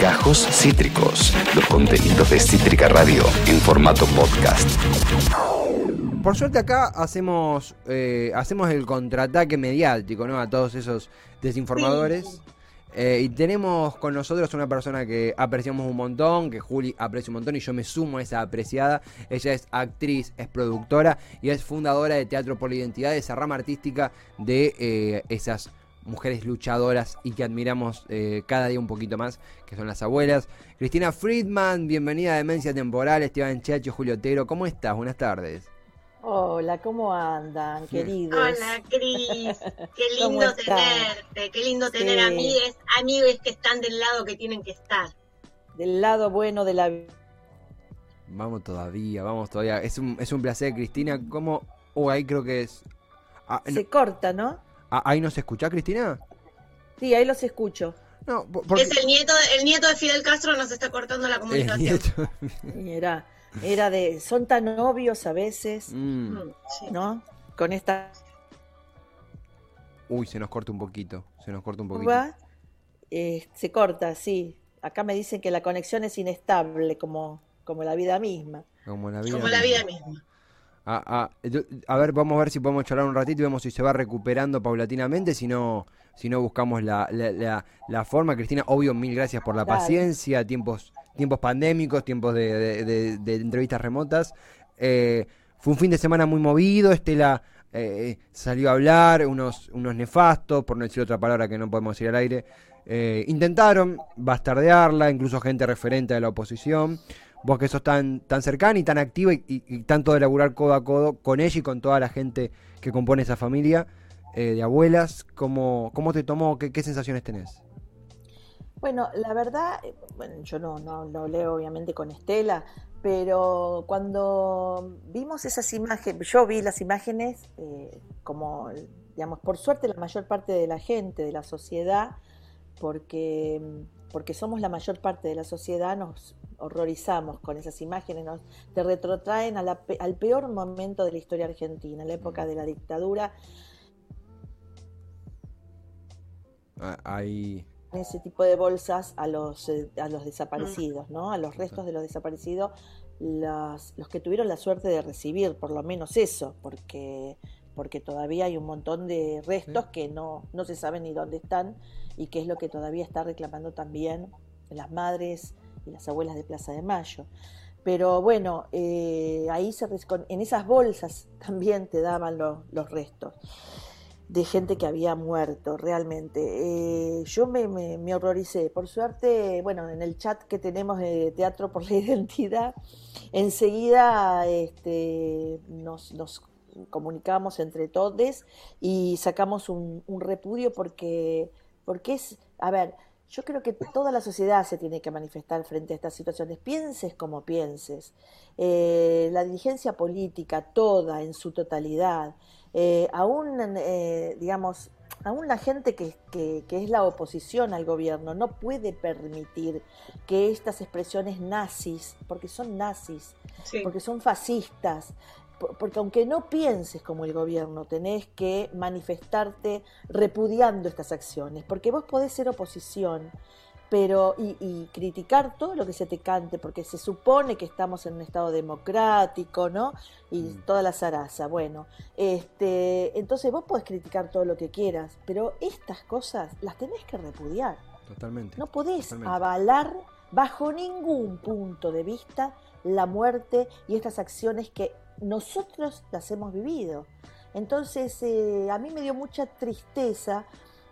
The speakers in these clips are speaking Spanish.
Gajos Cítricos, los contenidos de Cítrica Radio en formato podcast. Por suerte acá hacemos, eh, hacemos el contraataque mediático, ¿no? A todos esos desinformadores. Eh, y tenemos con nosotros una persona que apreciamos un montón, que Juli aprecia un montón y yo me sumo a esa apreciada. Ella es actriz, es productora y es fundadora de Teatro por la Identidad, de esa rama artística de eh, esas mujeres luchadoras y que admiramos eh, cada día un poquito más, que son las abuelas. Cristina Friedman, bienvenida a Demencia Temporal, Esteban Chacho, Julio Otero, ¿cómo estás? Buenas tardes. Hola, ¿cómo andan, queridos? Hola, Cris. Qué lindo tenerte, qué lindo tener amigues, amigos que están del lado que tienen que estar. Del lado bueno de la vida. Vamos todavía, vamos todavía. Es un, es un placer, Cristina. ¿Cómo? Oh, ahí creo que es. Ah, se corta, ¿no? Ah, ¿Ahí nos escucha, Cristina? Sí, ahí los escucho. No, Es el nieto, el nieto de Fidel Castro nos está cortando la comunicación. Era, era de, son tan obvios a veces, mm. ¿no? Con esta... Uy, se nos corta un poquito, se nos corta un poquito. Eh, se corta, sí. Acá me dicen que la conexión es inestable, como, como la vida misma. Como la vida, como La vida misma. Ah, ah, a ver, vamos a ver si podemos charlar un ratito y vemos si se va recuperando paulatinamente, si no, si no buscamos la, la, forma. Cristina, obvio, mil gracias por la paciencia, tiempos, tiempos pandémicos, tiempos de, entrevistas remotas. Eh, fue un fin de semana muy movido, Estela eh, salió a hablar, unos, unos nefastos, por no decir otra palabra que no podemos decir al aire, eh, intentaron bastardearla, incluso gente referente de la oposición vos que sos tan, tan cercana y tan activa y, tanto de laburar codo a codo con ella y con toda la gente que compone esa familia eh, de abuelas, ¿cómo, cómo te tomó? ¿Qué, sensaciones tenés? Bueno, la verdad, eh, yo no, no, leo obviamente con Estela, pero cuando vimos esas imágenes, yo vi las imágenes eh, como, digamos, por suerte la mayor parte de la gente, de la sociedad, porque, porque somos la mayor parte de la sociedad, nos horrorizamos con esas imágenes, nos te retrotraen al peor momento de la historia argentina, la época de la dictadura. Ah, hay ese tipo de bolsas a los, eh, a los desaparecidos, ¿no? A los restos de los desaparecidos, los, los que tuvieron la suerte de recibir por lo menos eso, porque porque todavía hay un montón de restos que no, no se sabe ni dónde están y que es lo que todavía está reclamando también las madres y las abuelas de Plaza de Mayo. Pero bueno, eh, ahí se, en esas bolsas también te daban los restos de gente que había muerto realmente. Eh, yo me, horroricé. Por suerte, bueno, en el chat que tenemos de Teatro por la Identidad, enseguida este, nos, nos comunicamos entre todos y sacamos un, un repudio porque, porque es, a ver, yo creo que toda la sociedad se tiene que manifestar frente a estas situaciones, pienses como pienses. Eh, la dirigencia política, toda en su totalidad, eh, aún, eh, digamos, aún la gente que, que, es la oposición al gobierno no puede permitir que estas expresiones nazis, porque son nazis, porque son fascistas, porque aunque no pienses como el gobierno, tenés que manifestarte repudiando estas acciones, porque vos podés ser oposición, pero y, criticar todo lo que se te cante, porque se supone que estamos en un estado democrático, ¿no? Y mm. toda la zaraza, bueno, este, entonces vos podés criticar todo lo que quieras, pero estas cosas las tenés que repudiar. Totalmente. No podés avalar bajo ningún punto de vista la muerte y estas acciones que nosotros las hemos vivido. Entonces, eh, a mí me dio mucha tristeza,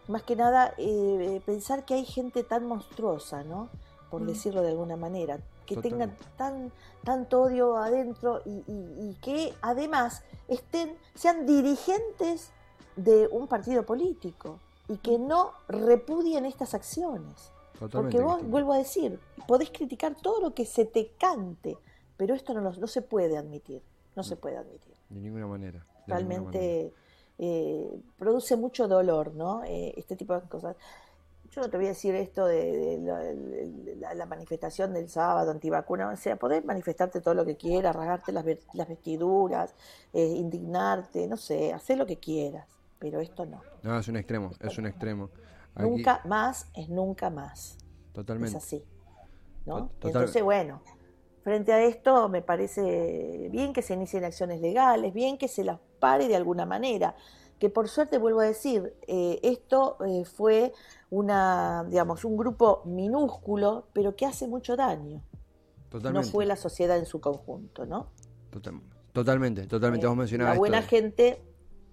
más que nada, eh, pensar que hay gente tan monstruosa, ¿no? Por mm. decirlo de alguna manera, que tengan tan, tanto odio adentro y, que además estén, sean dirigentes de un partido político y que no repudien estas acciones. Porque vos, vuelvo a decir, podés criticar todo lo que se te cante, pero esto no, no se puede admitir. No se puede admitir. De ninguna manera. Realmente eh, produce mucho dolor, ¿no? Eh, este tipo de cosas. Yo no te voy a decir esto de, la, manifestación del sábado antivacuna, o sea, podés manifestarte todo lo que quieras, rasgarte las, vestiduras, eh, indignarte, no sé, hacer lo que quieras, pero esto no. No, es un extremo, es un extremo. Nunca más es nunca más. Totalmente. Es así. ¿no? Total- Entonces, bueno, frente a esto me parece bien que se inicien acciones legales, bien que se las pare de alguna manera. Que por suerte, vuelvo a decir, eh, esto eh, fue una, digamos, un grupo minúsculo, pero que hace mucho daño. Totalmente. No fue la sociedad en su conjunto, ¿no? Total- Totalmente, totalmente. Eh, Vos mencionabas la buena esto. gente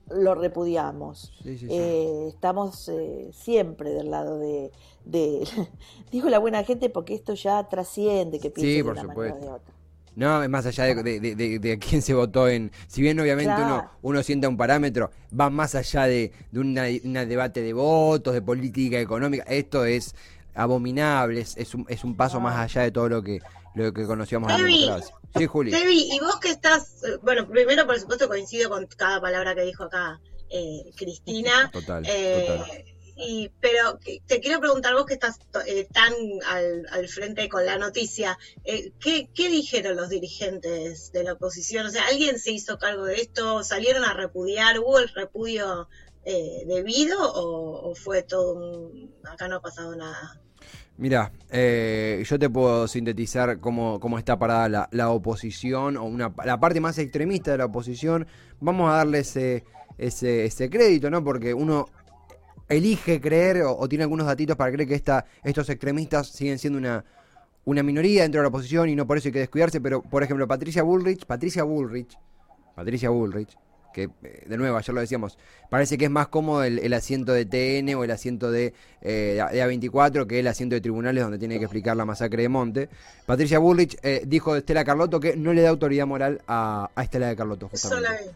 lo repudiamos. Sí, sí, sí. Eh, estamos eh, siempre del lado de, de- digo la buena gente porque esto ya trasciende que de por manera o supuesto. de otra. No, es más allá de, de, de- de- de quién se votó en. Si bien obviamente uno, Claro. uno sienta un parámetro, va más allá de, de una debate de votos, de política económica. Esto es abominable, es, es un, es un paso Ah. más allá de todo lo que, lo que conocíamos en democracia. Sí, Juli. Debbie, y vos que estás, bueno, primero por supuesto coincido con cada palabra que dijo acá eh, Cristina, Total, eh, total. y, pero te quiero preguntar vos que estás eh, tan al, al frente con la noticia, eh, ¿qué, ¿qué dijeron los dirigentes de la oposición? O sea, ¿alguien se hizo cargo de esto? ¿Salieron a repudiar? ¿Hubo el repudio eh, debido o, o fue todo un... acá no ha pasado nada? Mira, eh, yo te puedo sintetizar cómo, cómo está parada la, la oposición o una, la parte más extremista de la oposición. Vamos a darle ese, ese, ese crédito, ¿no? Porque uno elige creer o, o tiene algunos datitos para creer que esta, estos extremistas siguen siendo una, una minoría dentro de la oposición y no por eso hay que descuidarse. Pero, por ejemplo, Patricia Bullrich, Patricia Bullrich, Patricia Bullrich, que eh, de nuevo ayer lo decíamos, parece que es más cómodo el, el asiento de TN o el asiento de, eh, de A24 que el asiento de tribunales donde tiene que explicar la masacre de Monte. Patricia Bullrich eh, dijo de Estela Carlotto que no le da autoridad moral a, a Estela de Carlotto. Justamente.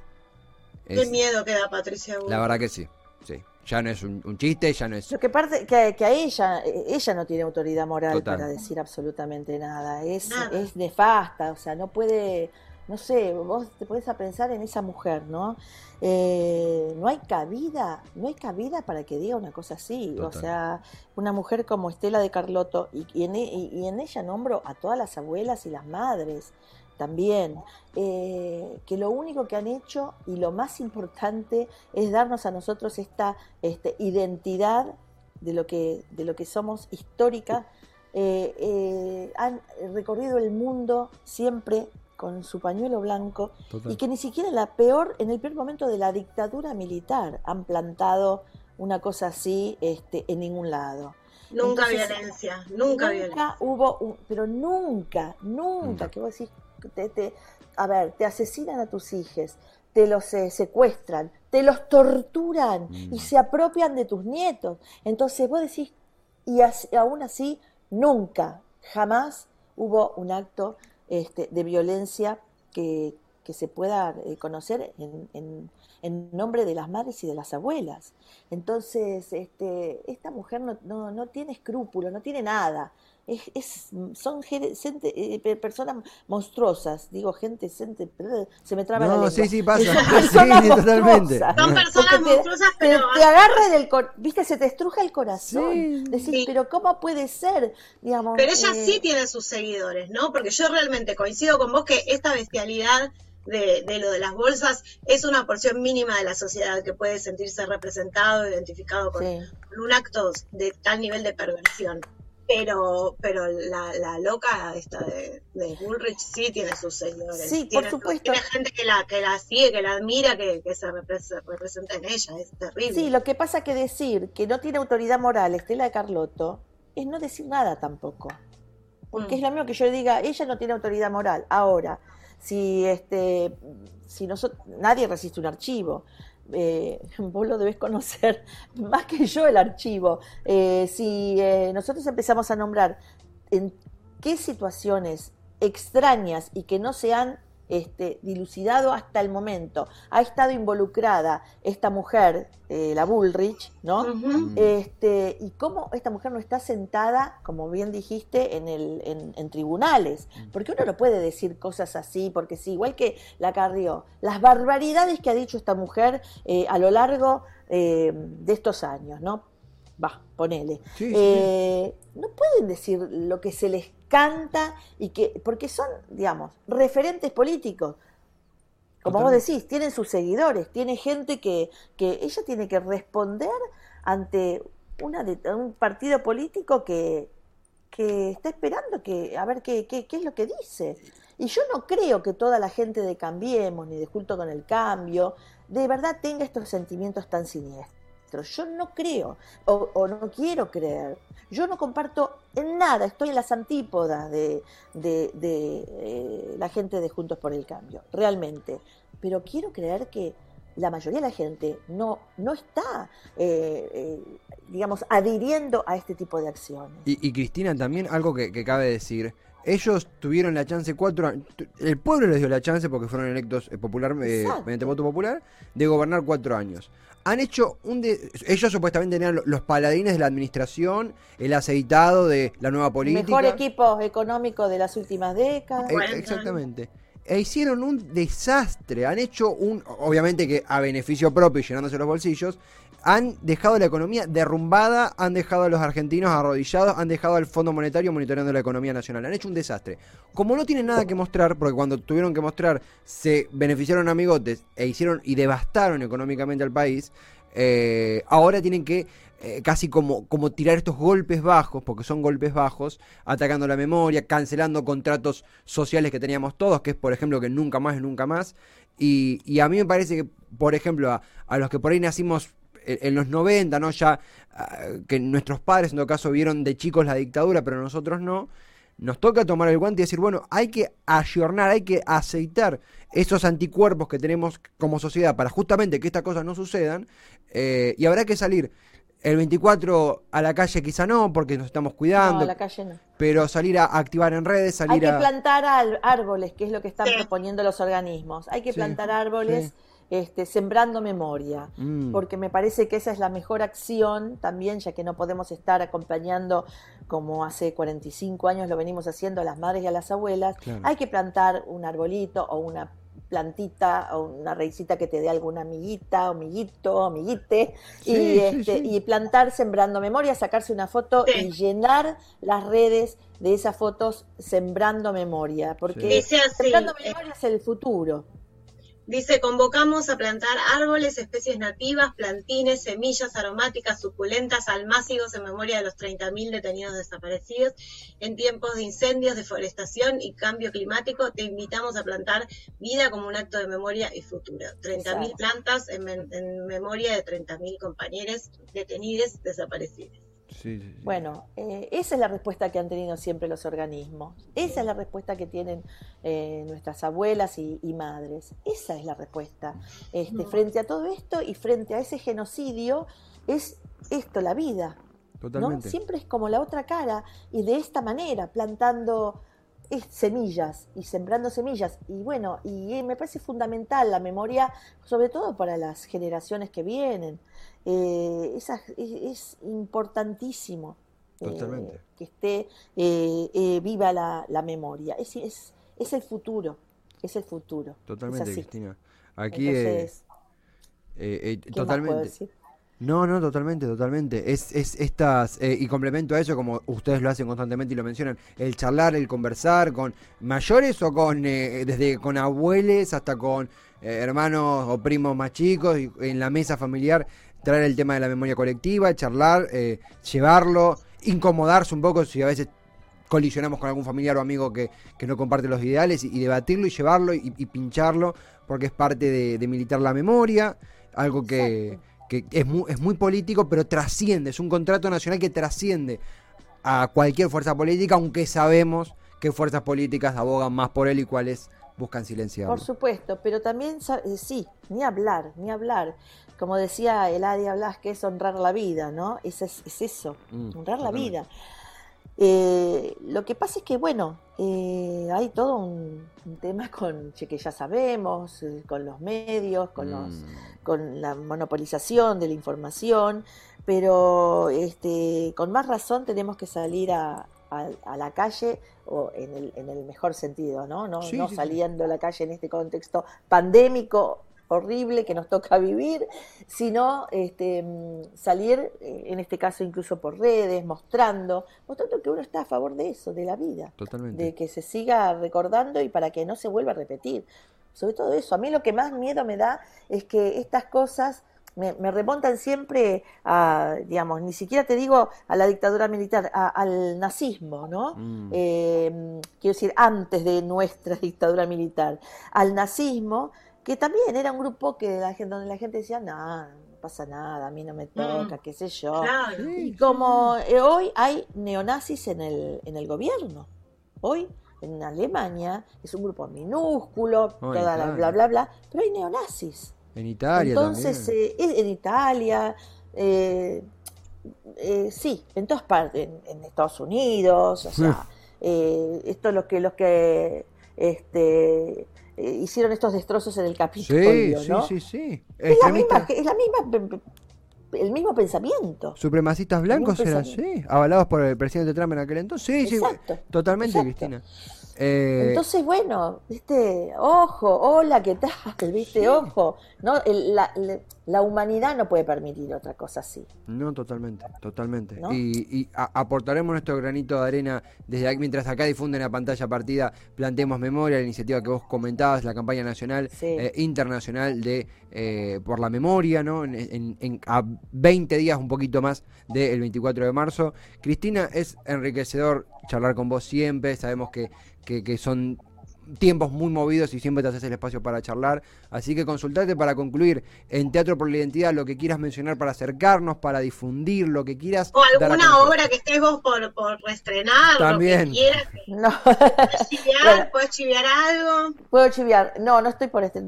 Qué Es- miedo que da Patricia Bullrich. la verdad que sí, sí. Ya no es un, un chiste, ya no es... Lo que parte que, que a ella, eh, ella no tiene autoridad moral Total. para decir absolutamente nada. Es, Nada. es nefasta, o sea, no puede, no sé, vos te pones a pensar en esa mujer, ¿no? Eh, no hay cabida, no hay cabida para que diga una cosa así. O sea, una mujer como Estela de Carlotto, y, y en, e- y- y en ella nombro a todas las abuelas y las madres también, eh, que lo único que han hecho y lo más importante es darnos a nosotros esta este, identidad de lo que, de lo que somos histórica. Eh, han recorrido el mundo siempre con su pañuelo blanco Total. y que ni siquiera en la peor, en el peor momento de la dictadura militar han plantado una cosa así este, en ningún lado. Nunca Entonces, violencia, nunca, violencia. hubo, un- pero nunca, nunca, Nunca. que vos decís, te, te- a ver, te asesinan a tus hijos, te los eh, secuestran, te los torturan Mm. y se apropian de tus nietos. Entonces vos decís, y aún así, nunca, jamás hubo un acto este, de violencia que, que se pueda eh, conocer en, en- en nombre de las madres y de las abuelas. Entonces, este, esta mujer no, no, no tiene escrúpulos, no tiene nada. Es, es- son gente- eh, pe- personas monstruosas, digo gente, gente, se me traba la No, lengua. sí, sí, pasa. Son Sí, personas totalmente. monstruosas. Son personas te- monstruosas, te, pero te agarra del cor- viste, se te estruja el corazón. Sí. Decís, Sí. pero ¿cómo puede ser? Digamos, Pero ella eh, sí tiene sus seguidores, ¿no? Porque yo realmente coincido con vos que esta bestialidad de, de lo de las bolsas es una porción mínima de la sociedad que puede sentirse representado, identificado con, sí. con un acto de tal nivel de perversión. Pero, pero la, la loca esta de, de Bullrich sí tiene sus seguidores. Sí, por Tiene- supuesto. Tiene gente que la, que la sigue, que la admira, que, que se repres- representa en ella. Es terrible. Sí, lo que pasa que decir que no tiene autoridad moral Estela de Carlotto es no decir nada tampoco. Porque Mm. es lo mismo que yo diga, ella no tiene autoridad moral. Ahora, si este si nosotros nadie resiste un archivo. Eh, vos lo debes conocer más que yo el archivo. Eh, si eh, nosotros empezamos a nombrar en qué situaciones extrañas y que no se han este, dilucidado hasta el momento ha estado involucrada esta mujer, eh, la Bullrich, ¿no? Ujú. Este, y cómo esta mujer no está sentada, como bien dijiste, en, el, en, en tribunales. Porque uno no puede decir cosas así, porque sí, igual que la Carrió, las barbaridades que ha dicho esta mujer eh, a lo largo eh, de estos años, ¿no? Va, ponele. Sí, sí, Eh, no pueden decir lo que se les canta y que, porque son, digamos, referentes políticos. Como vos decís, tienen sus seguidores, tiene gente que, que ella tiene que responder ante una de- un partido político que, que está esperando que a ver qué, qué, qué es lo que dice. Y yo no creo que toda la gente de Cambiemos ni de Junto con el Cambio de verdad tenga estos sentimientos tan siniestros. Yo no creo o, no quiero creer. Yo no comparto en nada, estoy en las antípodas de, de, eh, la gente de Juntos por el Cambio, realmente. Pero quiero creer que la mayoría de la gente no, no está, eh, eh, digamos, adhiriendo a este tipo de acciones. Y, Cristina, también algo que, que cabe decir ellos tuvieron la chance cuatro años, el pueblo les dio la chance porque fueron electos popular, mediante voto popular, de gobernar cuatro años han hecho un... ellos supuestamente tenían los paladines de la administración, el aceitado de la nueva política. Mejor equipo económico de las últimas décadas. exactamente. E hicieron un desastre. Han hecho un... Obviamente que a beneficio propio y llenándose los bolsillos. Han dejado la economía derrumbada, han dejado a los argentinos arrodillados, han dejado al Fondo Monetario monitoreando la economía nacional. Han hecho un desastre. Como no tienen nada que mostrar, porque cuando tuvieron que mostrar se beneficiaron amigotes e hicieron y devastaron económicamente al país, eh, ahora tienen que eh, casi como, como tirar estos golpes bajos, porque son golpes bajos, atacando la memoria, cancelando contratos sociales que teníamos todos, que es por ejemplo que nunca más nunca más. Y, y, a mí me parece que, por ejemplo, a, a los que por ahí nacimos en los 90, ¿no? Ya ah, que nuestros padres en todo caso vieron de chicos la dictadura, pero nosotros no. Nos toca tomar el guante y decir, bueno, hay que ayornar, hay que aceitar esos anticuerpos que tenemos como sociedad para justamente que estas cosas no sucedan. Eh, y habrá que salir el 24 a la calle quizá no, porque nos estamos cuidando. la calle no. Pero salir a activar en redes, salir a... Hay que plantar árboles, que es lo que están proponiendo los organismos. Hay que plantar árboles este, sembrando memoria, mm. porque me parece que esa es la mejor acción también, ya que no podemos estar acompañando como hace 45 años lo venimos haciendo a las madres y a las abuelas, hay que plantar un arbolito o una plantita o una raicita que te dé alguna amiguita, amiguito, amiguite, y, este, y plantar sembrando memoria, sacarse una foto y llenar las redes de esas fotos sembrando memoria, porque sembrando memoria es el futuro. Dice, convocamos a plantar árboles, especies nativas, plantines, semillas aromáticas, suculentas, almácigos en memoria de los 30.000 detenidos desaparecidos. En tiempos de incendios, deforestación y cambio climático, te invitamos a plantar vida como un acto de memoria y futuro. 30.000 plantas en, en, memoria de 30.000 compañeros detenidos desaparecidos. Bueno, eh, esa es la respuesta que han tenido siempre los organismos. Esa es la respuesta que tienen eh, nuestras abuelas y, madres. Esa es la respuesta. Este, frente a todo esto y frente a ese genocidio, es esto la vida. Totalmente. Siempre es como la otra cara y de esta manera, plantando semillas y sembrando semillas. Y bueno, y me parece fundamental la memoria, sobre todo para las generaciones que vienen. Eh, es, importantísimo eh, que esté eh, viva la, memoria. Es, es, es, el futuro, es el futuro. Totalmente, Cristina. Aquí totalmente. No, no, totalmente, totalmente. Es, es estas, y complemento a eso, como ustedes lo hacen constantemente y lo mencionan, el charlar, el conversar con mayores o con, desde con abuelos hasta con hermanos o primos más chicos, y en la mesa familiar, traer el tema de la memoria colectiva, charlar, eh, llevarlo, incomodarse un poco si a veces colisionamos con algún familiar o amigo que, no comparte los ideales y, debatirlo y llevarlo y, pincharlo porque es parte de, militar la memoria, algo que, es, muy, es muy político pero trasciende, es un contrato nacional que trasciende a cualquier fuerza política, aunque sabemos qué fuerzas políticas abogan más por él y cuáles buscan silenciarlo. Por supuesto, pero también eh, sí, ni hablar, ni hablar como decía Eladia Blasquez, es honrar la vida, ¿no? Es, es, eso, mm, honrar la vida. Eh, lo que pasa es que, bueno, eh, hay todo un, tema con, que ya sabemos, eh, con los medios, con, los, mm. con la monopolización de la información, pero este, con más razón tenemos que salir a, la calle, o en el, en el, mejor sentido, ¿no? No, no saliendo a la calle en este contexto pandémico horrible que nos toca vivir, sino este, salir, en este caso incluso por redes, mostrando, mostrando que uno está a favor de eso, de la vida, de que se siga recordando y para que no se vuelva a repetir. Sobre todo eso, a mí lo que más miedo me da es que estas cosas me, me remontan siempre a, digamos, ni siquiera te digo a la dictadura militar, a- al nazismo, ¿no? Mm. Eh, quiero decir, antes de nuestra dictadura militar, al nazismo, que también era un grupo que la gente, donde la gente decía, no, no pasa nada, a mí no me toca, qué sé yo. Claro. Y como eh, hoy hay neonazis en el, en el gobierno. Hoy en Alemania es un grupo minúsculo, Oh, toda la bla bla bla, pero hay neonazis. En Italia Entonces, también. eh, en Italia, eh, eh, sí, en todas partes, en, en Estados Unidos, o sea, eh, esto es lo que los que este, eh, hicieron estos destrozos en el Sí, Capitolio, sí, ¿no? sí, sí. Es la misma, es la misma, el mismo pensamiento. Supremacistas blancos eran, sí, avalados por el presidente Trump en aquel entonces. Sí, sí, Exacto, totalmente, exacto. Cristina. Eh, Entonces, bueno, viste, ojo, hola, ¿qué tal? Viste, ojo, no, El- la, la- la humanidad no puede permitir otra cosa así. no, totalmente, totalmente. ¿No? Y, y a- aportaremos nuestro granito de arena desde aquí, mientras acá difunden la pantalla partida, planteemos memoria, la iniciativa que vos comentabas, la campaña nacional, Sí. eh, internacional de eh, por la memoria, ¿no? En, en- en- a 20 días, un poquito más del 24 de marzo. Cristina, es enriquecedor charlar con vos siempre, sabemos que, que, que son tiempos muy movidos y siempre te haces el espacio para charlar. Así que consultate para concluir en Teatro por la Identidad lo que quieras mencionar para acercarnos, para difundir, lo que quieras. O dar a alguna obra que estés vos por, por reestrenar, También. lo que quieras. No, ¿Puedes chiviar? Bueno. ¿Puedes chiviar algo? puedo chiviar. No, no estoy por este.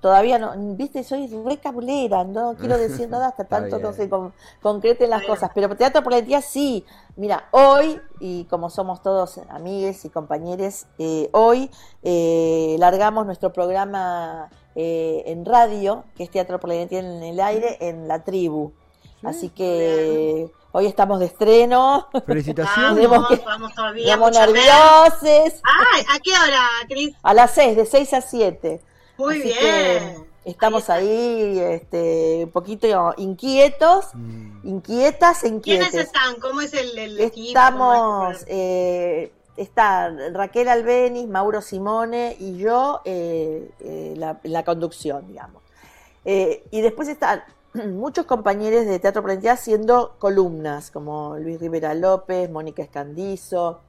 Todavía no, viste, soy re cabulera, no quiero decir nada hasta tanto no se con- concreten las cosas. Pero Teatro por la Identidad sí. Mira, hoy, y como somos todos amigues y compañeros, eh, hoy eh, largamos nuestro programa eh, en radio, que es Teatro por la Identidad en el aire, en la tribu. Así que hoy estamos de estreno, Felicitaciones. Que- Vamos, vamos todavía. estamos nerviosos. Ay, ¿a qué hora, Cris? A las 6, de 6 a 7. Muy Así bien. que estamos ahí, este, un poquito inquietos, Mm. inquietas e ¿Quiénes están? ¿Cómo es el, el equipo? Estamos, eh, está Raquel Albenis, Mauro Simone y yo eh, eh, la, la conducción, digamos. Eh, y después están muchos compañeros de Teatro Plantía haciendo columnas, como Luis Rivera López, Mónica Escandizo,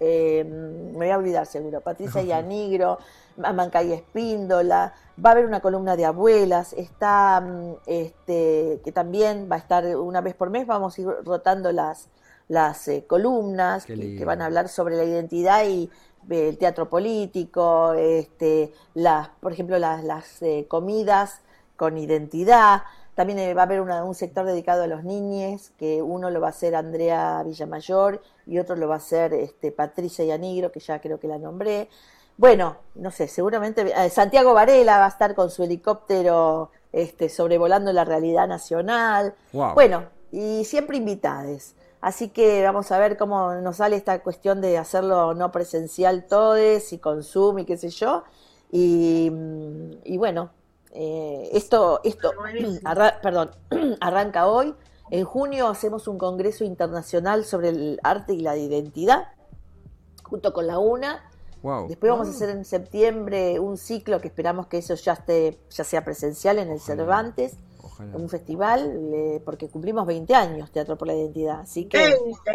eh, me voy a olvidar seguro, Patricia Yanigro, Amancay Espíndola, va a haber una columna de abuelas, está mm, este, que también va a estar una vez por mes, vamos a ir rotando las, las eh, columnas que, van a hablar sobre la identidad y eh, el teatro político, este, las, por ejemplo, las, las eh, comidas con identidad. También eh, va a haber una- un sector dedicado a los niños, que uno lo va a hacer Andrea Villamayor y otro lo va a hacer este, Patricia Yanigro, que ya creo que la nombré. Bueno, no sé, seguramente eh, Santiago Varela va a estar con su helicóptero este, sobrevolando la realidad nacional. Wow. Bueno, y siempre invitades. Así que vamos a ver cómo nos sale esta cuestión de hacerlo no presencial todes y con Zoom y qué sé yo. Y, mm, y bueno, eh, esto, esto arra- perdón, arranca hoy. En junio hacemos un congreso internacional sobre el arte y la identidad, junto con la UNA. wow. Después vamos a hacer en septiembre un ciclo que esperamos que eso ya esté, ya sea presencial en el Ojalá. Cervantes, Ojalá. un festival, eh, porque cumplimos 20 años Teatro por la Identidad. Así que 20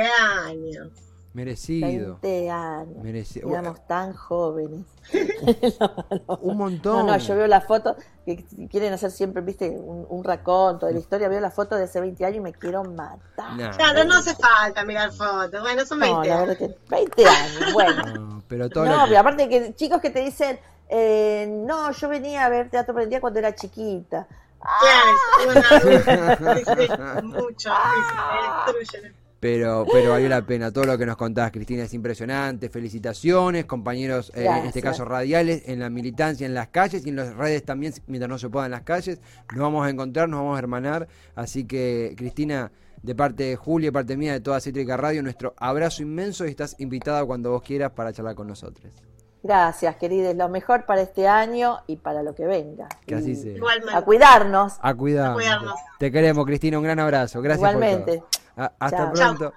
años. Merecido. 20 años. Merecido. Éramos tan jóvenes. Un montón. No, no, yo veo la foto, que quieren hacer siempre, viste, un, un raconto de la historia. Veo la foto de hace 20 años y me quiero matar. No. Claro, no hace falta mirar fotos. Bueno, son 20 No, la años. verdad que 20 años, bueno. No, pero todo No, lo que- pero aparte que chicos que te dicen, eh, no, yo venía a ver Teatro Identidad cuando era chiquita. Claro, es una- sí, sí, mucho. sí, me destruyen. Pero, pero valió la pena. Todo lo que nos contás, Cristina, es impresionante. Felicitaciones, compañeros, eh, en este caso radiales, en la militancia, en las calles y en las redes también, mientras no se pueda en las calles. Nos vamos a encontrar, nos vamos a hermanar. Así que, Cristina, de parte de Julia, de parte mía, de toda Cítrica Radio, nuestro abrazo inmenso y estás invitada cuando vos quieras para charlar con nosotros. Gracias, queridos. Lo mejor para este año y para lo que venga. Que así sea. Igualmente. A cuidarnos. A cuidar. A cuidarnos. Te queremos, Cristina. Un gran abrazo. Gracias por Igualmente. todo. A- hasta Chao. pronto.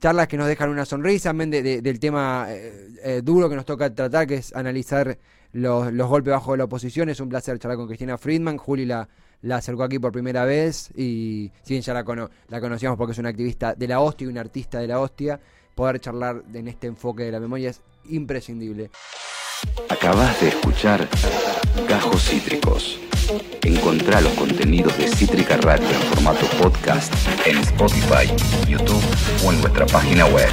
Charlas que nos dejan una sonrisa, amén de- de- del tema eh, eh, duro que nos toca tratar, que es analizar los, los golpes bajo de la oposición. Es un placer charlar con Cristina Friedman. Juli la, la acercó aquí por primera vez y si bien ya la, la conocíamos porque es una activista de la hostia y una artista de la hostia, poder charlar en este enfoque de la memoria es imprescindible. Acabas de escuchar Gajos Cítricos. Encontrá los contenidos de Cítrica Radio en formato podcast en Spotify, YouTube o en nuestra página web.